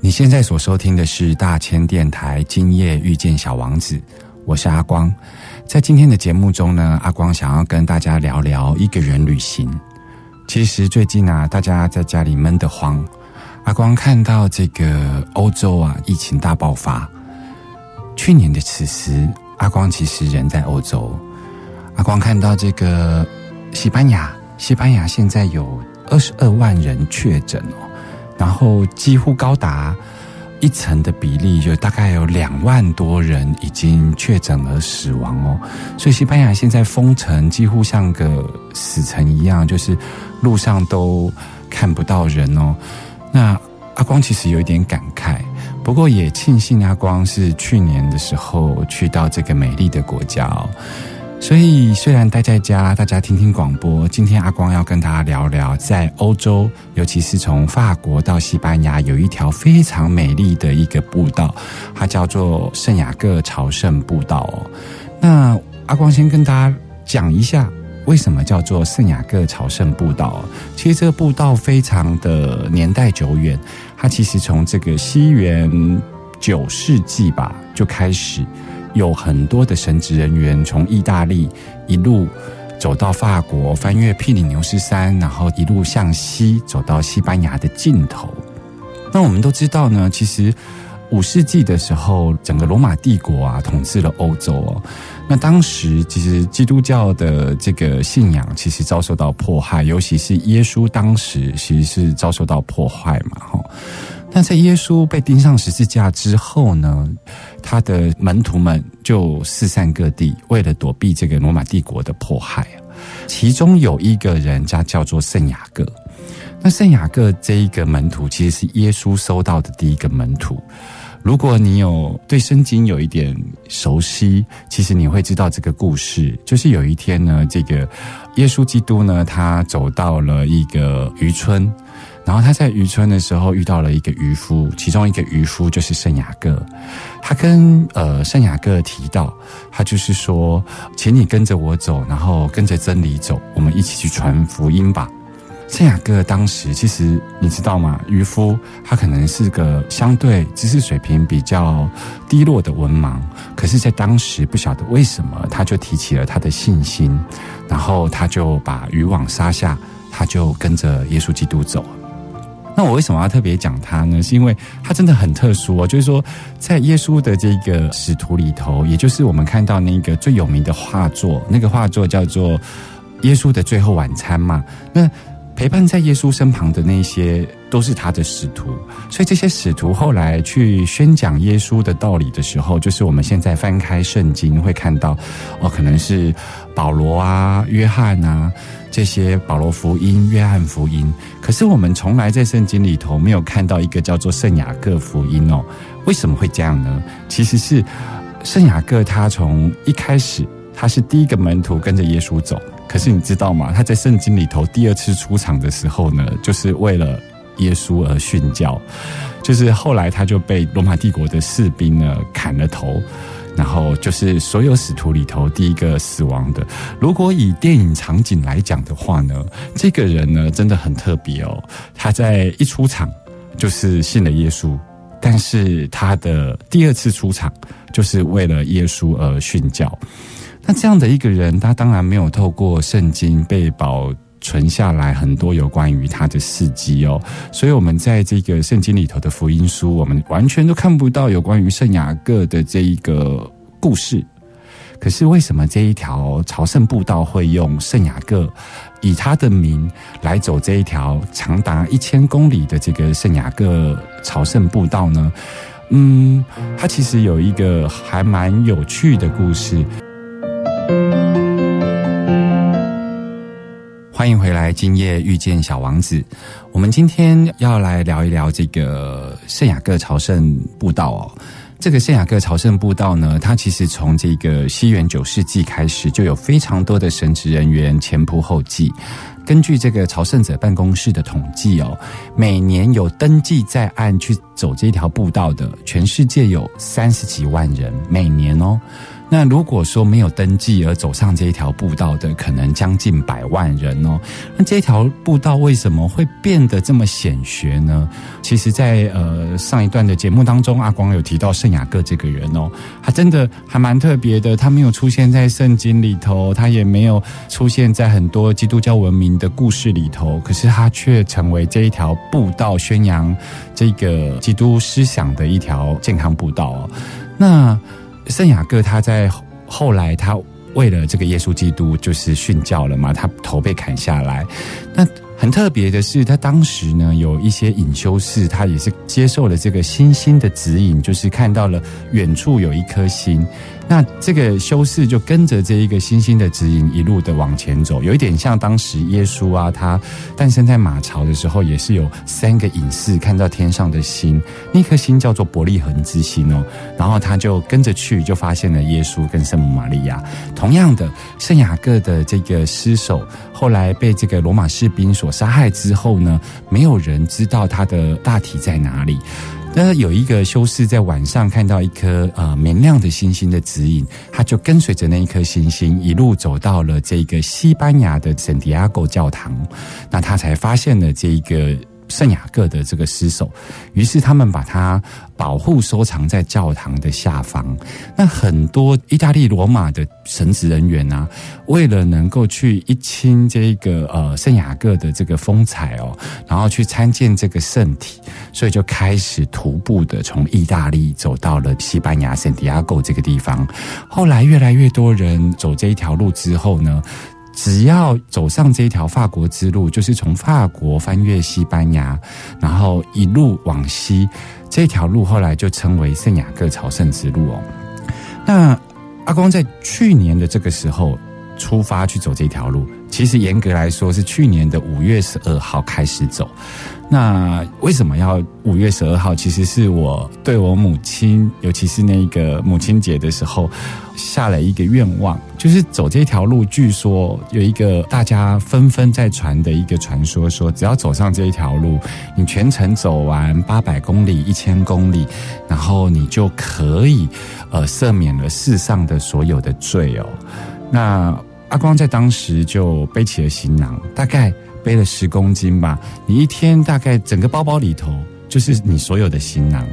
你现在所收听的是大千电台《今夜遇见小王子》，我是阿光。在今天的节目中呢，阿光想要跟大家聊聊一个人旅行。其实最近啊，大家在家里闷得慌，阿光看到这个欧洲啊疫情大爆发。去年的此时，阿光其实人在欧洲，阿光看到这个西班牙，西班牙现在有二十二万人确诊哦。然后几乎高达一层的比例，就大概有两万多人已经确诊而死亡哦。所以西班牙现在封城，几乎像个死城一样，就是路上都看不到人哦。那阿光其实有一点感慨，不过也庆幸阿光是去年的时候去到这个美丽的国家哦。所以，虽然待在家，大家听听广播。今天阿光要跟大家聊聊，在欧洲，尤其是从法国到西班牙，有一条非常美丽的一个步道，它叫做圣雅各朝圣步道哦。那阿光先跟大家讲一下，为什么叫做圣雅各朝圣步道？其实这个步道非常的年代久远，它其实从这个西元九世纪吧就开始。有很多的神职人员从意大利一路走到法国，翻越毗里牛斯山，然后一路向西走到西班牙的尽头。那我们都知道呢，其实五世纪的时候，整个罗马帝国啊统治了欧洲哦。那当时其实基督教的这个信仰其实遭受到迫害，尤其是耶稣当时其实是遭受到迫害嘛，哈。但在耶稣被钉上十字架之后呢，他的门徒们就四散各地，为了躲避这个罗马帝国的迫害。其中有一个人，他叫做圣雅各。那圣雅各这一个门徒，其实是耶稣收到的第一个门徒。如果你有对圣经有一点熟悉，其实你会知道这个故事。就是有一天呢，这个耶稣基督呢，他走到了一个渔村。然后他在渔村的时候遇到了一个渔夫，其中一个渔夫就是圣雅各。他跟呃圣雅各提到，他就是说，请你跟着我走，然后跟着真理走，我们一起去传福音吧。圣雅各当时其实你知道吗？渔夫他可能是个相对知识水平比较低落的文盲，可是，在当时不晓得为什么，他就提起了他的信心，然后他就把渔网撒下，他就跟着耶稣基督走。那我为什么要特别讲他呢？是因为他真的很特殊哦，就是说，在耶稣的这个使徒里头，也就是我们看到那个最有名的画作，那个画作叫做《耶稣的最后晚餐》嘛。那陪伴在耶稣身旁的那些都是他的使徒，所以这些使徒后来去宣讲耶稣的道理的时候，就是我们现在翻开圣经会看到，哦，可能是保罗啊、约翰啊。这些保罗福音、约翰福音，可是我们从来在圣经里头没有看到一个叫做圣雅各福音哦。为什么会这样呢？其实是圣雅各他从一开始他是第一个门徒跟着耶稣走，可是你知道吗？他在圣经里头第二次出场的时候呢，就是为了耶稣而殉教，就是后来他就被罗马帝国的士兵呢砍了头。然后就是所有使徒里头第一个死亡的。如果以电影场景来讲的话呢，这个人呢真的很特别哦。他在一出场就是信了耶稣，但是他的第二次出场就是为了耶稣而殉教。那这样的一个人，他当然没有透过圣经被保存下来很多有关于他的事迹哦。所以，我们在这个圣经里头的福音书，我们完全都看不到有关于圣雅各的这一个故事。可是，为什么这一条朝圣步道会用圣雅各以他的名来走这一条长达一千公里的这个圣雅各朝圣步道呢？嗯，它其实有一个还蛮有趣的故事。欢迎回来，今夜遇见小王子。我们今天要来聊一聊这个圣雅各朝圣步道哦。这个圣雅各朝圣步道呢，它其实从这个西元九世纪开始，就有非常多的神职人员前仆后继。根据这个朝圣者办公室的统计哦，每年有登记在案去走这条步道的，全世界有三十几万人，每年哦。那如果说没有登记而走上这一条步道的，可能将近百万人哦。那这条步道为什么会变得这么显学呢？其实，在呃上一段的节目当中，阿光有提到圣雅各这个人哦，他真的还蛮特别的。他没有出现在圣经里头，他也没有出现在很多基督教文明的故事里头，可是他却成为这一条步道宣扬这个基督思想的一条健康步道哦。那圣雅各他在后来，他为了这个耶稣基督，就是殉教了嘛，他头被砍下来。那很特别的是，他当时呢有一些隐修士，他也是接受了这个星星的指引，就是看到了远处有一颗星。那这个修士就跟着这一个星星的指引，一路的往前走，有一点像当时耶稣啊，他诞生在马槽的时候，也是有三个隐士看到天上的星，那颗星叫做伯利恒之星哦，然后他就跟着去，就发现了耶稣跟圣母玛利亚。同样的，圣雅各的这个尸首后来被这个罗马士兵所杀害之后呢，没有人知道他的大体在哪里。那有一个修士在晚上看到一颗呃明亮的星星的指引，他就跟随着那一颗星星一路走到了这个西班牙的圣地亚哥教堂，那他才发现了这一个。圣雅各的这个尸首，于是他们把它保护收藏在教堂的下方。那很多意大利罗马的神职人员啊，为了能够去一亲这个呃圣雅各的这个风采哦，然后去参见这个圣体，所以就开始徒步的从意大利走到了西班牙圣地亚哥这个地方。后来越来越多人走这一条路之后呢。只要走上这条法国之路，就是从法国翻越西班牙，然后一路往西，这条路后来就称为圣雅各朝圣之路哦。那阿光在去年的这个时候出发去走这条路，其实严格来说是去年的五月十二号开始走。那为什么要五月十二号？其实是我对我母亲，尤其是那个母亲节的时候，下了一个愿望，就是走这条路。据说有一个大家纷纷在传的一个传说，说只要走上这一条路，你全程走完八百公里、一千公里，然后你就可以呃赦免了世上的所有的罪哦。那阿光在当时就背起了行囊，大概。背了十公斤吧，你一天大概整个包包里头就是你所有的行囊，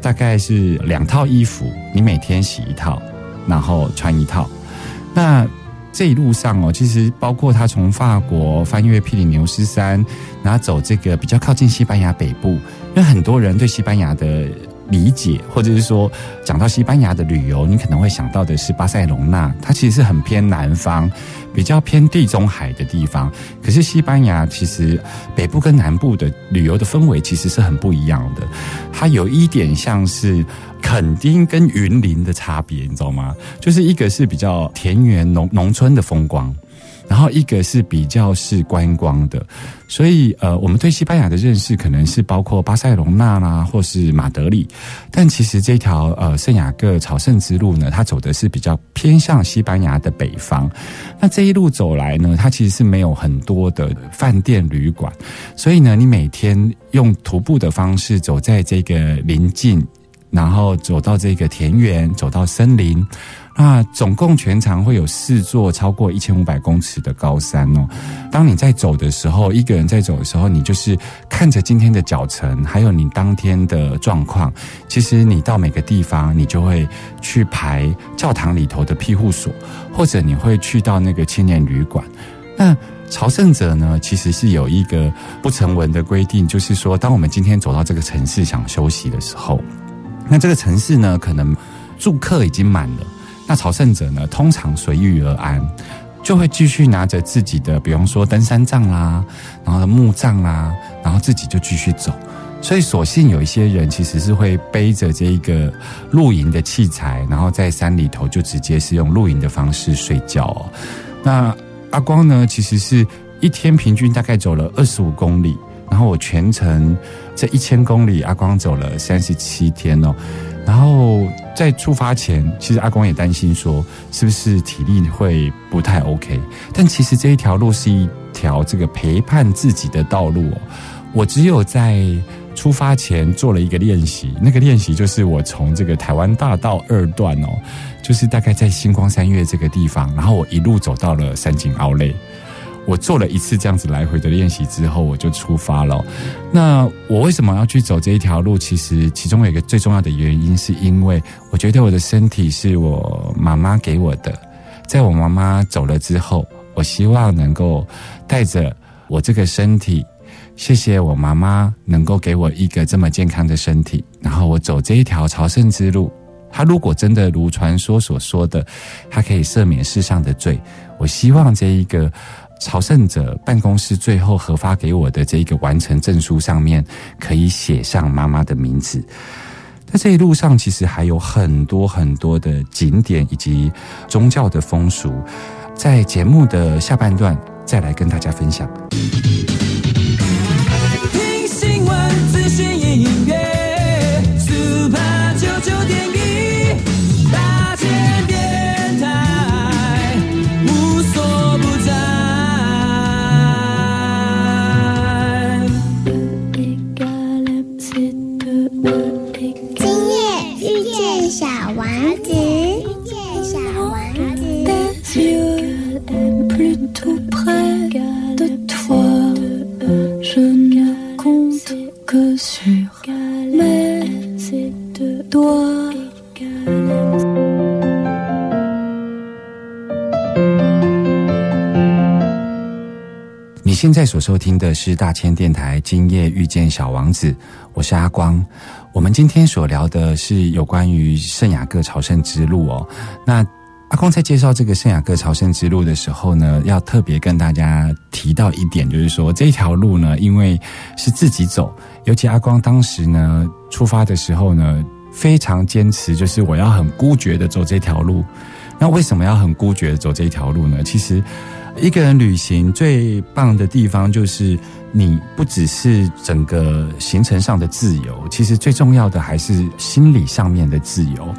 大概是两套衣服，你每天洗一套，然后穿一套。那这一路上哦，其实包括他从法国翻越皮里牛斯山，然后走这个比较靠近西班牙北部，因为很多人对西班牙的。理解，或者是说，讲到西班牙的旅游，你可能会想到的是巴塞隆纳，它其实是很偏南方，比较偏地中海的地方。可是西班牙其实北部跟南部的旅游的氛围其实是很不一样的，它有一点像是垦丁跟云林的差别，你知道吗？就是一个是比较田园农农村的风光。然后一个是比较是观光的，所以呃，我们对西班牙的认识可能是包括巴塞隆纳啦，或是马德里。但其实这条呃圣雅各朝圣之路呢，它走的是比较偏向西班牙的北方。那这一路走来呢，它其实是没有很多的饭店旅馆，所以呢，你每天用徒步的方式走在这个临近，然后走到这个田园，走到森林。那总共全长会有四座超过一千五百公尺的高山哦。当你在走的时候，一个人在走的时候，你就是看着今天的脚程，还有你当天的状况。其实你到每个地方，你就会去排教堂里头的庇护所，或者你会去到那个青年旅馆。那朝圣者呢，其实是有一个不成文的规定，就是说，当我们今天走到这个城市想休息的时候，那这个城市呢，可能住客已经满了，那朝圣者呢，通常随遇而安，就会继续拿着自己的，比方说登山杖啦，然后木杖啦，然后自己就继续走。所以，所幸有一些人其实是会背着这一个露营的器材，然后在山里头就直接是用露营的方式睡觉哦。那阿光呢，其实是一天平均大概走了二十五公里，然后我全程这一千公里，阿光走了三十七天哦。然后在出发前，其实阿光也担心说，是不是体力会不太 OK？但其实这一条路是一条这个陪伴自己的道路哦。我只有在出发前做了一个练习，那个练习就是我从这个台湾大道二段哦，就是大概在星光三月这个地方，然后我一路走到了三井奥莱。我做了一次这样子来回的练习之后，我就出发了。那我为什么要去走这一条路？其实其中有一个最重要的原因，是因为我觉得我的身体是我妈妈给我的，在我妈妈走了之后，我希望能够带着我这个身体。谢谢我妈妈能够给我一个这么健康的身体，然后我走这一条朝圣之路。他如果真的如传说所说的，他可以赦免世上的罪，我希望这一个朝圣者办公室最后核发给我的这个完成证书上面，可以写上妈妈的名字。在这一路上，其实还有很多很多的景点以及宗教的风俗，在节目的下半段再来跟大家分享。现在所收听的是大千电台《今夜遇见小王子》，我是阿光。我们今天所聊的是有关于圣雅各朝圣之路哦。那阿光在介绍这个圣雅各朝圣之路的时候呢，要特别跟大家提到一点，就是说这条路呢，因为是自己走，尤其阿光当时呢出发的时候呢，非常坚持，就是我要很孤绝的走这条路。那为什么要很孤绝的走这条路呢？其实。一个人旅行最棒的地方，就是你不只是整个行程上的自由，其实最重要的还是心理上面的自由。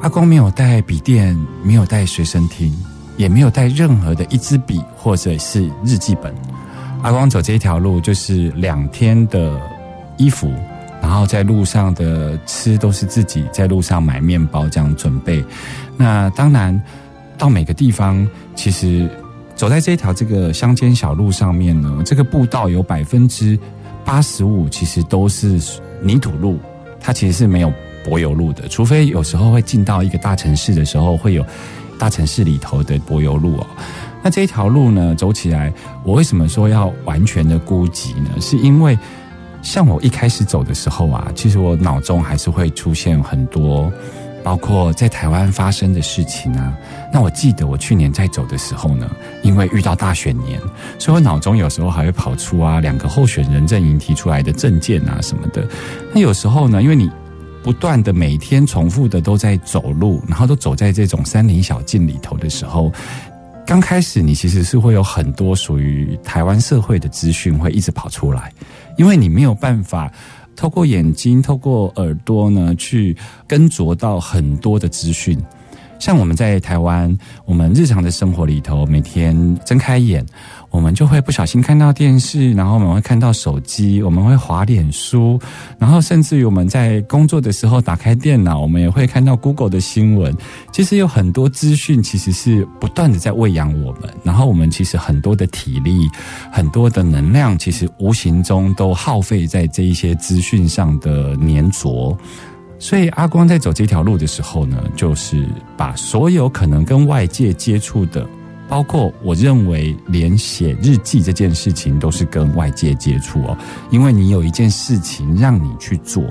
阿公没有带笔电，没有带随身听，也没有带任何的一支笔或者是日记本。阿光走这一条路就是两天的衣服，然后在路上的吃都是自己在路上买面包这样准备。那当然，到每个地方其实。走在这条这个乡间小路上面呢，这个步道有百分之八十五其实都是泥土路，它其实是没有柏油路的，除非有时候会进到一个大城市的时候，会有大城市里头的柏油路哦。那这一条路呢，走起来，我为什么说要完全的孤寂呢？是因为像我一开始走的时候啊，其实我脑中还是会出现很多。包括在台湾发生的事情啊，那我记得我去年在走的时候呢，因为遇到大选年，所以我脑中有时候还会跑出啊两个候选人阵营提出来的政见啊什么的。那有时候呢，因为你不断的每天重复的都在走路，然后都走在这种山林小径里头的时候，刚开始你其实是会有很多属于台湾社会的资讯会一直跑出来，因为你没有办法。透过眼睛，透过耳朵呢，去跟着到很多的资讯。像我们在台湾，我们日常的生活里头，每天睁开眼，我们就会不小心看到电视，然后我们会看到手机，我们会滑脸书，然后甚至于我们在工作的时候打开电脑，我们也会看到 Google 的新闻。其实有很多资讯，其实是不断的在喂养我们，然后我们其实很多的体力、很多的能量，其实无形中都耗费在这一些资讯上的粘着。所以阿光在走这条路的时候呢，就是把所有可能跟外界接触的，包括我认为连写日记这件事情都是跟外界接触哦，因为你有一件事情让你去做，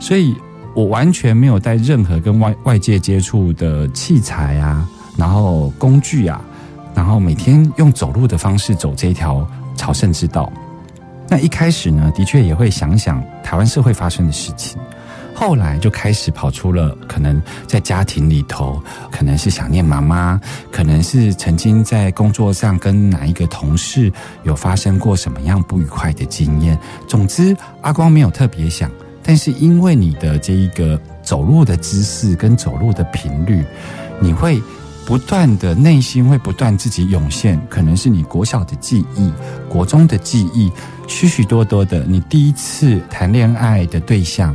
所以我完全没有带任何跟外外界接触的器材啊，然后工具啊，然后每天用走路的方式走这条朝圣之道。那一开始呢，的确也会想想台湾社会发生的事情。后来就开始跑出了可能在家庭里头，可能是想念妈妈，可能是曾经在工作上跟哪一个同事有发生过什么样不愉快的经验。总之，阿光没有特别想，但是因为你的这一个走路的姿势跟走路的频率，你会不断的内心会不断自己涌现，可能是你国小的记忆、国中的记忆，许许多多的你第一次谈恋爱的对象。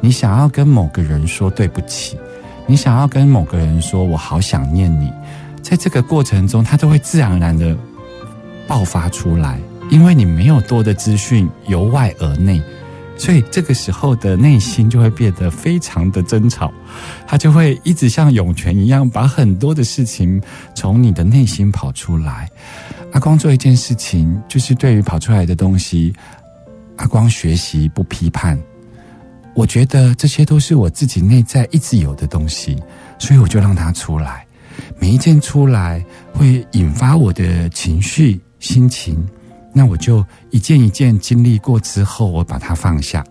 你想要跟某个人说对不起，你想要跟某个人说我好想念你，在这个过程中，他都会自然而然的爆发出来，因为你没有多的资讯由外而内，所以这个时候的内心就会变得非常的争吵，他就会一直像涌泉一样，把很多的事情从你的内心跑出来。阿光做一件事情，就是对于跑出来的东西，阿光学习不批判。我觉得这些都是我自己内在一直有的东西，所以我就让它出来。每一件出来会引发我的情绪、心情，那我就一件一件经历过之后，我把它放下。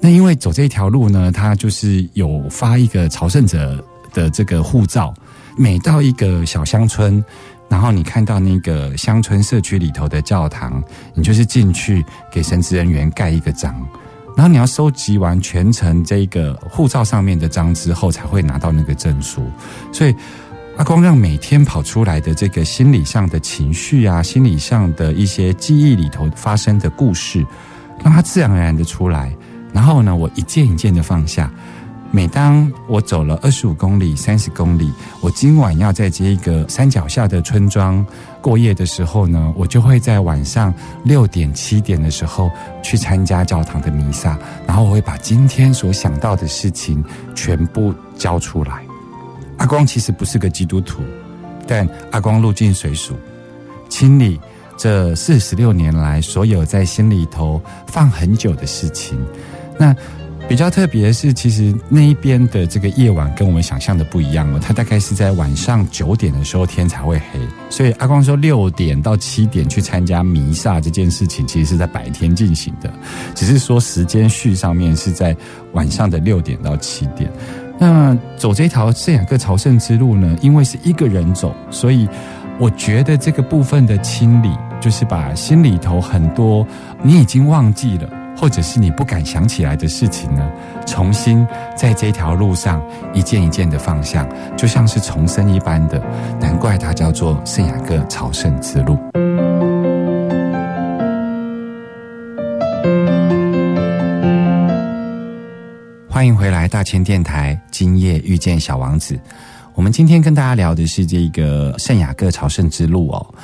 那因为走这条路呢，它就是有发一个朝圣者的这个护照，每到一个小乡村，然后你看到那个乡村社区里头的教堂，你就是进去给神职人员盖一个章。然后你要收集完全程这个护照上面的章之后，才会拿到那个证书。所以光让每天跑出来的这个心理上的情绪啊，心理上的一些记忆里头发生的故事，让它自然而然的出来。然后呢，我一件一件的放下。每当我走了二十五公里、三十公里，我今晚要在这一个山脚下的村庄过夜的时候呢，我就会在晚上六点、七点的时候去参加教堂的弥撒，然后我会把今天所想到的事情全部交出来。阿光其实不是个基督徒，但阿光入境水属，清理这四十六年来所有在心里头放很久的事情，那。比较特别的是，其实那一边的这个夜晚跟我们想象的不一样哦。它大概是在晚上九点的时候天才会黑，所以阿光说六点到七点去参加弥撒这件事情，其实是在白天进行的，只是说时间序上面是在晚上的六点到七点。那走这条圣雅各朝圣之路呢，因为是一个人走，所以我觉得这个部分的清理，就是把心里头很多你已经忘记了。或者是你不敢想起来的事情呢？重新在这条路上一件一件的放下，就像是重生一般的。难怪它叫做圣雅各朝圣之路。欢迎回来，大千电台，今夜遇见小王子。我们今天跟大家聊的是这个圣雅各朝圣之路哦。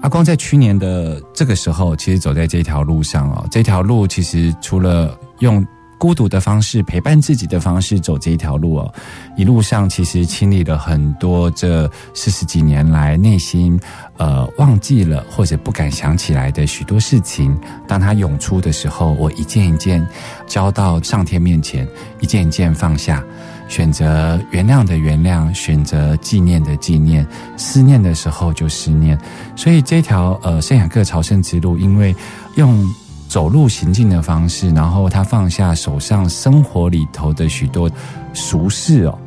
阿光在去年的这个时候，其实走在这条路上哦。这条路其实除了用孤独的方式陪伴自己的方式走这一条路哦，一路上其实清理了很多这四十几年来内心呃忘记了或者不敢想起来的许多事情。当它涌出的时候，我一件一件交到上天面前，一件一件放下。选择原谅的原谅，选择纪念的纪念，思念的时候就思念。所以这条呃圣雅各朝圣之路，因为用走路行进的方式，然后他放下手上生活里头的许多俗事哦。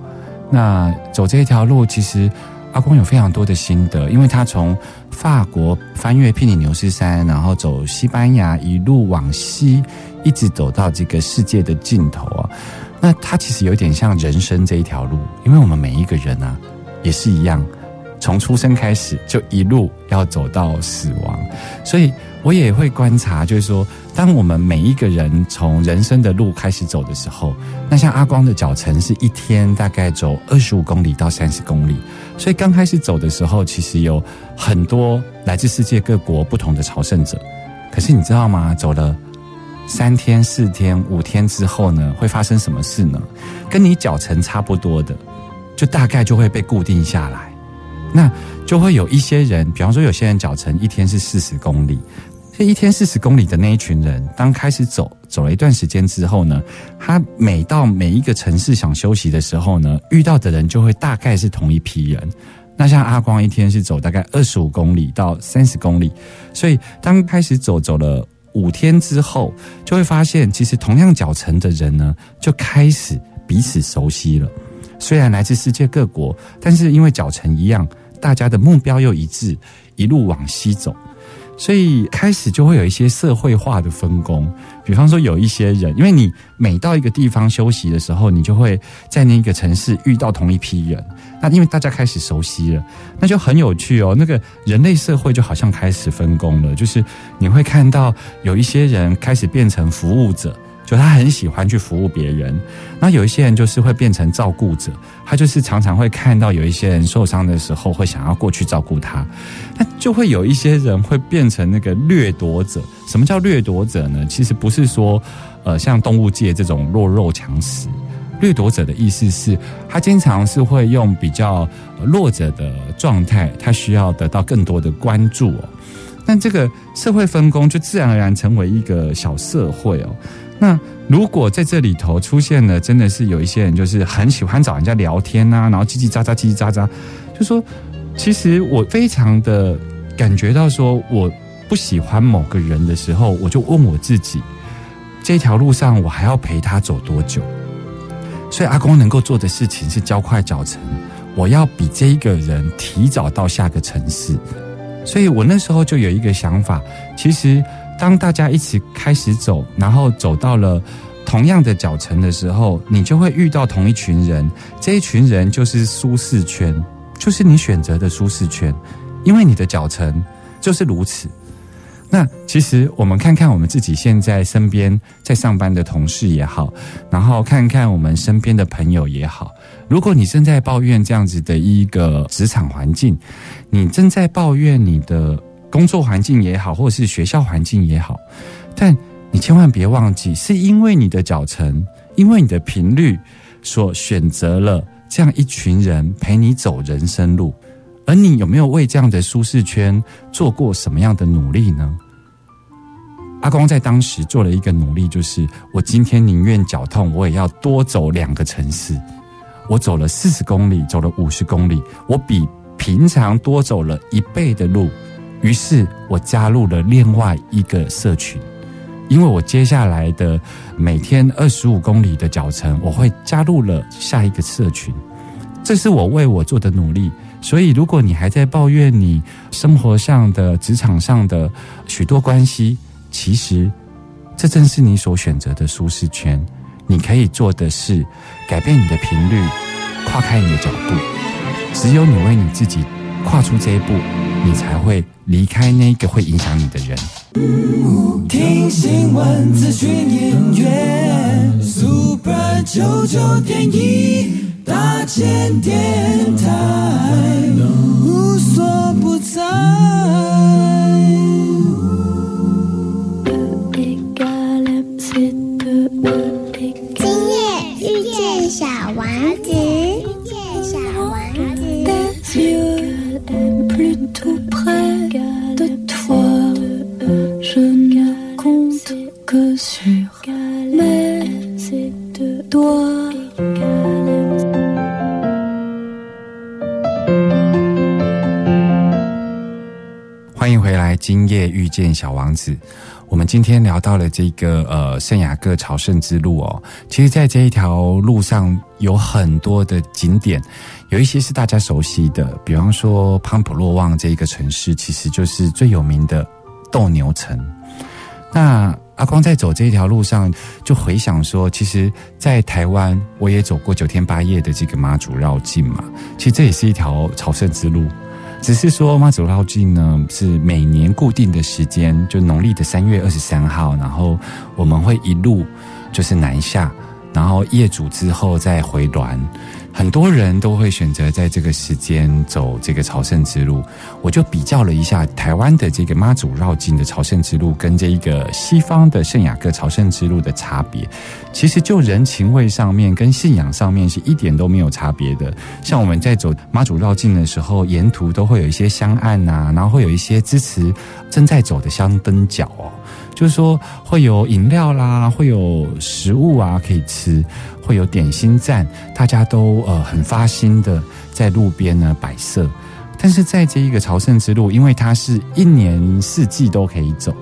那走这一条路，其实阿公有非常多的心得，因为他从法国翻越皮里牛斯山，然后走西班牙，一路往西，一直走到这个世界的尽头啊。那他其实有点像人生这一条路，因为我们每一个人啊，也是一样，从出生开始就一路要走到死亡，所以我也会观察，就是说，当我们每一个人从人生的路开始走的时候，那像阿光的脚程是一天大概走二十五公里到三十公里，所以刚开始走的时候，其实有很多来自世界各国不同的朝圣者，可是你知道吗？走了。三天、四天、五天之后呢，会发生什么事呢？跟你脚程差不多的，就大概就会被固定下来。那就会有一些人，比方说有些人脚程一天是四十公里，这一天四十公里的那一群人，当开始走走了一段时间之后呢，他每到每一个城市想休息的时候呢，遇到的人就会大概是同一批人。那像阿光一天是走大概二十五公里到三十公里，所以当开始走走了五天之后，就会发现其实同样脚程的人呢，就开始彼此熟悉了。虽然来自世界各国，但是因为脚程一样，大家的目标又一致，一路往西走。所以开始就会有一些社会化的分工，比方说有一些人，因为你每到一个地方休息的时候，你就会在那个城市遇到同一批人。那因为大家开始熟悉了，那就很有趣哦。那个人类社会就好像开始分工了，就是你会看到有一些人开始变成服务者。就他很喜欢去服务别人，那有一些人就是会变成照顾者，他就是常常会看到有一些人受伤的时候，会想要过去照顾他，那就会有一些人会变成那个掠夺者。什么叫掠夺者呢？其实不是说，呃，像动物界这种弱肉强食，掠夺者的意思是，他经常是会用比较弱者的状态，他需要得到更多的关注哦。但这个社会分工就自然而然成为一个小社会哦。那如果在这里头出现了，真的是有一些人就是很喜欢找人家聊天呐，然后叽叽喳喳、叽叽喳喳，就说其实我非常的感觉到说我不喜欢某个人的时候，我就问我自己，这条路上我还要陪他走多久？所以阿公能够做的事情是交快脚程，我要比这一个人提早到下个城市。所以我那时候就有一个想法，其实。当大家一起开始走，然后走到了同样的脚程的时候，你就会遇到同一群人。这一群人就是舒适圈，就是你选择的舒适圈，因为你的脚程就是如此。那其实我们看看我们自己现在身边在上班的同事也好，然后看看我们身边的朋友也好，如果你正在抱怨这样子的一个职场环境，你正在抱怨你的。工作环境也好，或者是学校环境也好，但你千万别忘记，是因为你的脚程，因为你的频率，所选择了这样一群人陪你走人生路。而你有没有为这样的舒适圈做过什么样的努力呢？阿光在当时做了一个努力，就是我今天宁愿脚痛，我也要多走两个城市。我走了四十公里，走了五十公里，我比平常多走了一倍的路。于是我加入了另外一个社群，因为我接下来的每天二十五公里的脚程，我会加入了下一个社群。这是我为我做的努力。所以，如果你还在抱怨你生活上的、职场上的许多关系，其实这正是你所选择的舒适圈。你可以做的是改变你的频率，跨开你的脚步。只有你为你自己跨出这一步。你才会离开那个会影响你的人。听新闻、资讯、音乐，Super 九九点一，大千电台，无所不在。小王子。我们今天聊到了这个呃圣雅各朝圣之路哦，其实，在这一条路上有很多的景点。有一些是大家熟悉的，比方说潘普洛旺这一个城市，其实就是最有名的斗牛城。那阿光在走这一条路上，就回想说，其实，在台湾我也走过九天八夜的这个妈祖绕境嘛，其实这也是一条朝圣之路。只是说妈祖绕境呢，是每年固定的时间，就农历的三月二十三号，然后我们会一路就是南下。然后业主之后再回銮。很多人都会选择在这个时间走这个朝圣之路，我就比较了一下台湾的这个妈祖绕境的朝圣之路跟这一个西方的圣雅各朝圣之路的差别。其实就人情味上面跟信仰上面是一点都没有差别的。像我们在走妈祖绕境的时候，沿途都会有一些香案呐、然后会有一些支持正在走的香灯脚哦。就是说会有饮料啦，会有食物啊可以吃，会有点心站，大家都呃很发心的在路边呢摆设。但是在这一个朝圣之路，因为它是一年四季都可以走，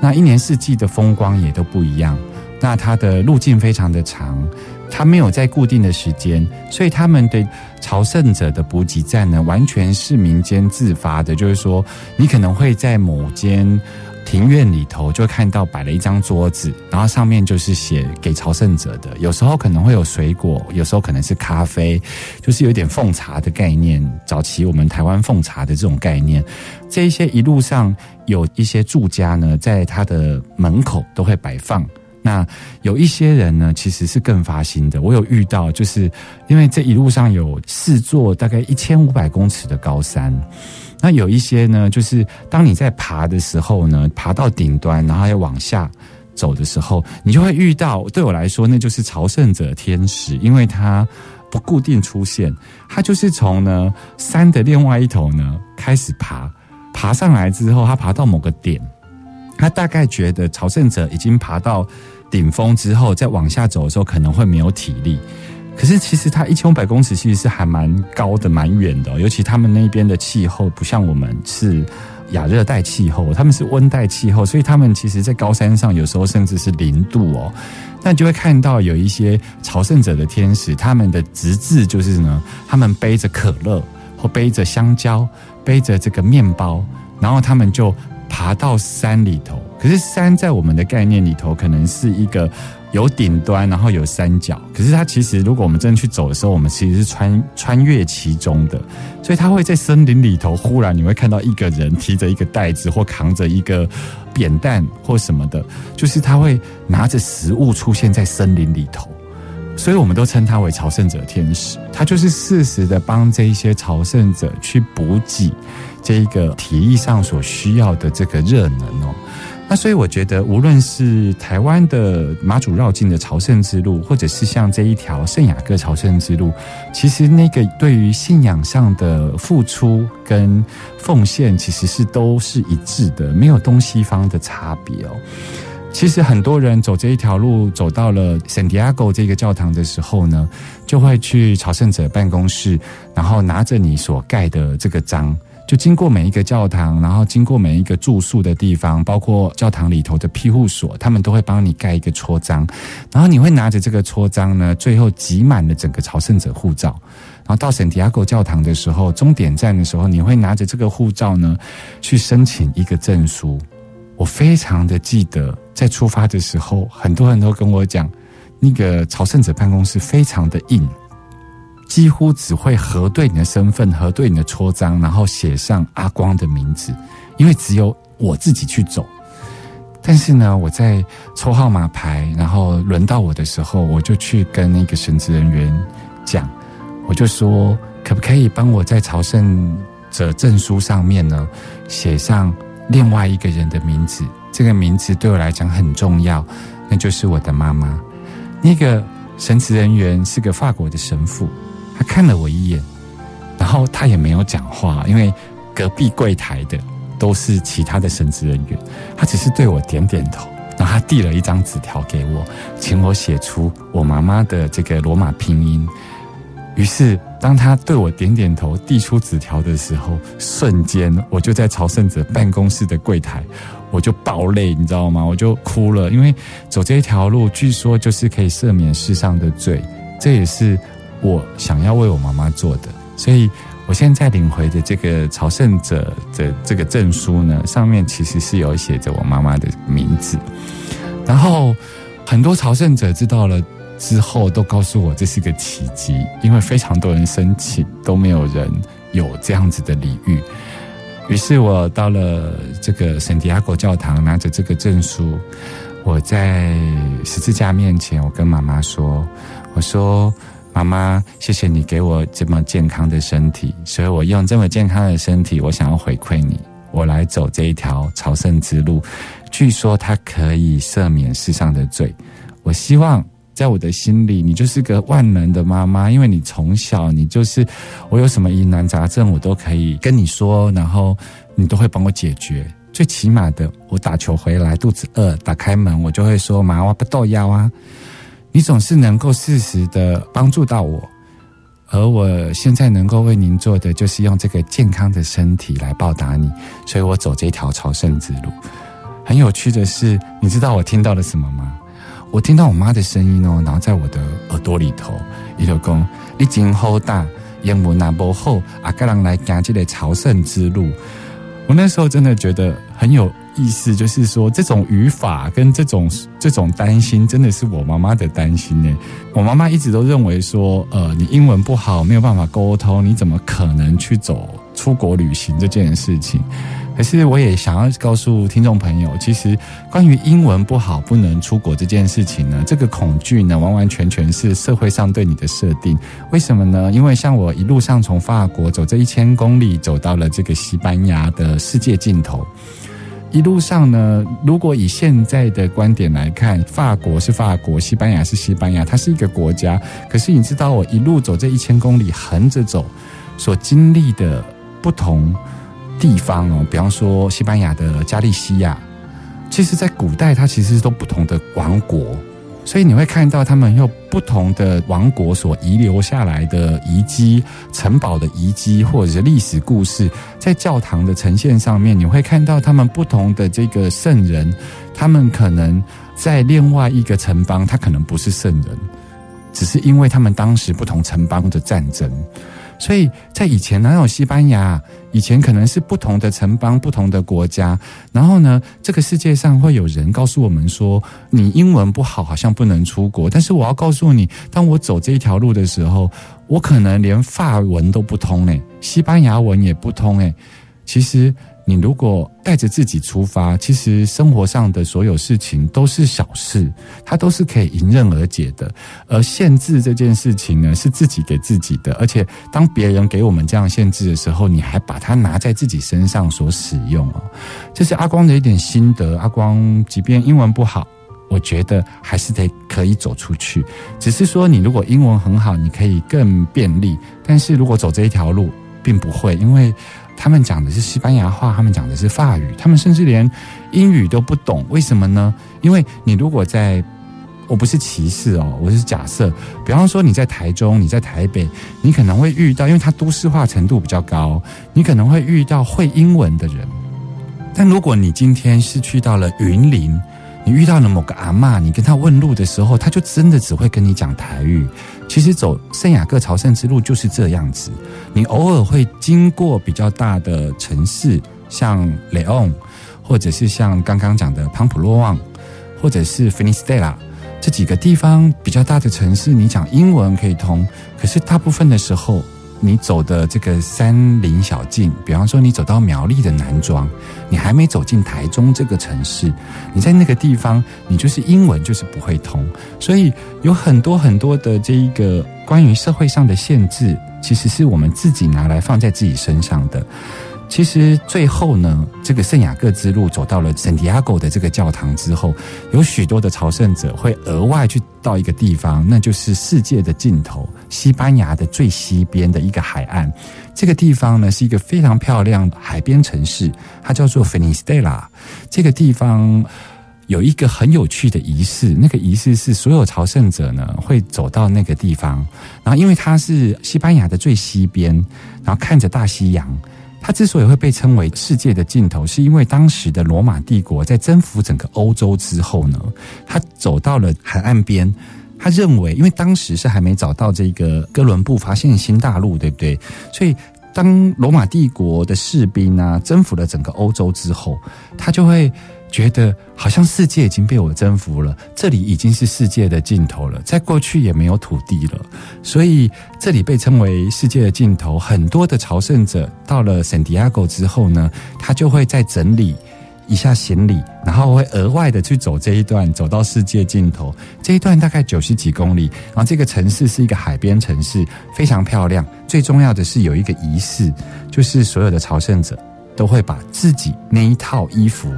那一年四季的风光也都不一样，那它的路径非常的长，它没有在固定的时间，所以他们的朝圣者的补给站呢，完全是民间自发的，就是说你可能会在某间。庭院里头就会看到摆了一张桌子，然后上面就是写给朝圣者的。有时候可能会有水果，有时候可能是咖啡，就是有点奉茶的概念。早期我们台湾奉茶的这种概念，这一些一路上有一些住家呢，在他的门口都会摆放。那有一些人呢，其实是更发心的。我有遇到，就是因为这一路上有四座大概一千五百公尺的高山。那有一些呢，就是当你在爬的时候呢，爬到顶端，然后要往下走的时候，你就会遇到。对我来说，那就是朝圣者天使，因为它不固定出现，它就是从呢山的另外一头呢开始爬，爬上来之后，它爬到某个点，他大概觉得朝圣者已经爬到顶峰之后，再往下走的时候，可能会没有体力。可是其实它一千五百公尺其实是还蛮高的、蛮远的，尤其他们那边的气候不像我们是亚热带气候，他们是温带气候，所以他们其实在高山上有时候甚至是零度哦。那就会看到有一些朝圣者的天使，他们的直至就是呢，他们背着可乐或背着香蕉、背着这个面包，然后他们就爬到山里头。可是山在我们的概念里头，可能是一个。有顶端，然后有山脚，可是它其实，如果我们真的去走的时候，我们其实是穿穿越其中的，所以它会在森林里头，忽然你会看到一个人提着一个袋子，或扛着一个扁担或什么的，就是他会拿着食物出现在森林里头，所以我们都称他为朝圣者天使，他就是适时的帮这一些朝圣者去补给这一个体力上所需要的这个热能哦。那所以我觉得，无论是台湾的马祖绕境的朝圣之路，或者是像这一条圣雅各朝圣之路，其实那个对于信仰上的付出跟奉献，其实是都是一致的，没有东西方的差别哦。其实很多人走这一条路，走到了圣地亚哥这个教堂的时候呢，就会去朝圣者办公室，然后拿着你所盖的这个章。就经过每一个教堂，然后经过每一个住宿的地方，包括教堂里头的庇护所，他们都会帮你盖一个戳章，然后你会拿着这个戳章呢，最后集满了整个朝圣者护照，然后到圣地亚哥教堂的时候，终点站的时候，你会拿着这个护照呢，去申请一个证书。我非常的记得，在出发的时候，很多人都跟我讲，那个朝圣者办公室非常的硬。几乎只会核对你的身份，核对你的戳章，然后写上阿光的名字，因为只有我自己去走。但是呢，我在抽号码牌，然后轮到我的时候，我就去跟那个神职人员讲，我就说，可不可以帮我在朝圣者证书上面呢写上另外一个人的名字？这个名字对我来讲很重要，那就是我的妈妈。那个神职人员是个法国的神父。他看了我一眼，然后他也没有讲话，因为隔壁柜台的都是其他的神职人员。他只是对我点点头，然后他递了一张纸条给我，请我写出我妈妈的这个罗马拼音。于是，当他对我点点头，递出纸条的时候，瞬间我就在朝圣者办公室的柜台，我就爆泪，你知道吗？我就哭了，因为走这一条路，据说就是可以赦免世上的罪，这也是。我想要为我妈妈做的，所以我现在领回的这个朝圣者的这个证书呢，上面其实是有写着我妈妈的名字。然后很多朝圣者知道了之后，都告诉我这是个奇迹，因为非常多人申请都没有人有这样子的礼遇。于是我到了这个圣地亚哥教堂，拿着这个证书，我在十字架面前，我跟妈妈说：“我说妈妈，谢谢你给我这么健康的身体，所以我用这么健康的身体，我想要回馈你，我来走这一条朝圣之路。据说它可以赦免世上的罪，我希望。”在我的心里，你就是个万能的妈妈，因为你从小你就是我有什么疑难杂症，我都可以跟你说，然后你都会帮我解决。最起码的，我打球回来肚子饿，打开门我就会说：“妈，我不豆腰啊。”你总是能够适时的帮助到我，而我现在能够为您做的，就是用这个健康的身体来报答你，所以我走这条朝圣之路。很有趣的是，你知道我听到了什么吗？我听到我妈的声音哦，然后在我的耳朵里头，伊就讲：“你真好大，英文那不好，啊，个人来行这个朝圣之路。”我那时候真的觉得很有意思，就是说这种语法跟这种这种担心，真的是我妈妈的担心呢。我妈妈一直都认为说，呃，你英文不好，没有办法沟通，你怎么可能去走出国旅行这件事情？可是我也想要告诉听众朋友，其实关于英文不好不能出国这件事情呢，这个恐惧呢，完完全全是社会上对你的设定。为什么呢？因为像我一路上从法国走这一千公里，走到了这个西班牙的世界尽头。一路上呢，如果以现在的观点来看，法国是法国，西班牙是西班牙，它是一个国家。可是你知道，我一路走这一千公里，横着走，所经历的不同。地方哦，比方说西班牙的加利西亚，其实，在古代它其实都不同的王国，所以你会看到他们用不同的王国所遗留下来的遗迹、城堡的遗迹，或者是历史故事，在教堂的呈现上面，你会看到他们不同的这个圣人，他们可能在另外一个城邦，他可能不是圣人，只是因为他们当时不同城邦的战争。所以在以前哪有西班牙？以前可能是不同的城邦、不同的国家。然后呢，这个世界上会有人告诉我们说：“你英文不好，好像不能出国。”但是我要告诉你，当我走这一条路的时候，我可能连法文都不通诶，西班牙文也不通诶。其实。你如果带着自己出发，其实生活上的所有事情都是小事，它都是可以迎刃而解的。而限制这件事情呢，是自己给自己的。而且当别人给我们这样限制的时候，你还把它拿在自己身上所使用哦。这是阿光的一点心得。阿光即便英文不好，我觉得还是得可以走出去。只是说，你如果英文很好，你可以更便利。但是如果走这一条路，并不会，因为。他们讲的是西班牙话，他们讲的是法语，他们甚至连英语都不懂。为什么呢？因为你如果在，我不是歧视哦，我是假设，比方说你在台中，你在台北，你可能会遇到，因为它都市化程度比较高，你可能会遇到会英文的人。但如果你今天是去到了云林，你遇到了某个阿嬷，你跟他问路的时候，他就真的只会跟你讲台语。其实走圣雅各朝圣之路就是这样子，你偶尔会经过比较大的城市，像雷昂，或者是像刚刚讲的庞普洛旺，或者是菲尼斯戴拉这几个地方比较大的城市，你讲英文可以通，可是大部分的时候。你走的这个山林小径，比方说你走到苗栗的南庄，你还没走进台中这个城市，你在那个地方，你就是英文就是不会通，所以有很多很多的这一个关于社会上的限制，其实是我们自己拿来放在自己身上的。其实最后呢，这个圣雅各之路走到了圣地亚哥的这个教堂之后，有许多的朝圣者会额外去到一个地方，那就是世界的尽头——西班牙的最西边的一个海岸。这个地方呢，是一个非常漂亮的海边城市，它叫做菲尼斯戴拉。这个地方有一个很有趣的仪式，那个仪式是所有朝圣者呢会走到那个地方，然后因为它是西班牙的最西边，然后看着大西洋。它之所以会被称为世界的尽头，是因为当时的罗马帝国在征服整个欧洲之后呢，他走到了海岸边，他认为，因为当时是还没找到这个哥伦布发现新大陆，对不对？所以。当罗马帝国的士兵啊征服了整个欧洲之后，他就会觉得好像世界已经被我征服了，这里已经是世界的尽头了，在过去也没有土地了，所以这里被称为世界的尽头。很多的朝圣者到了圣地亚哥之后呢，他就会在整理一下行李，然后会额外的去走这一段，走到世界尽头。这一段大概九十几公里，然后这个城市是一个海边城市，非常漂亮。最重要的是有一个仪式，就是所有的朝圣者都会把自己那一套衣服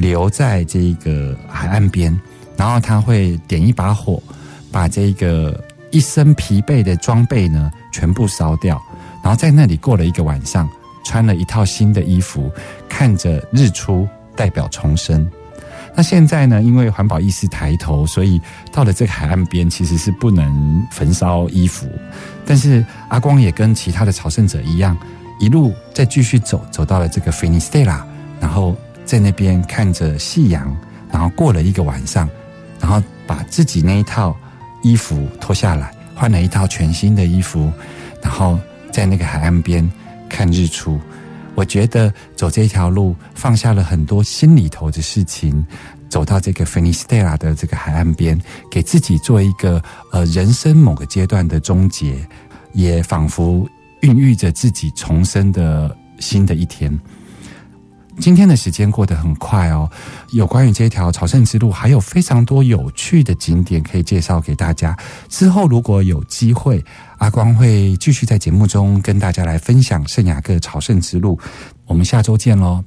留在这个海岸边，然后他会点一把火，把这个一身疲惫的装备呢全部烧掉，然后在那里过了一个晚上，穿了一套新的衣服，看着日出。代表重生。那现在呢？因为环保意识抬头，所以到了这个海岸边，其实是不能焚烧衣服。但是阿光也跟其他的朝圣者一样，一路再继续走，走到了这个菲尼斯特拉，然后在那边看着夕阳，然后过了一个晚上，然后把自己那一套衣服脱下来，换了一套全新的衣服，然后在那个海岸边看日出。我觉得走这条路，放下了很多心里头的事情，走到这个菲尼斯特拉的这个海岸边，给自己做一个呃人生某个阶段的终结，也仿佛孕育着自己重生的新的一天。今天的时间过得很快哦，有关于这条朝圣之路，还有非常多有趣的景点可以介绍给大家。之后如果有机会。阿光会继续在节目中跟大家来分享圣雅各朝圣之路，我们下周见喽。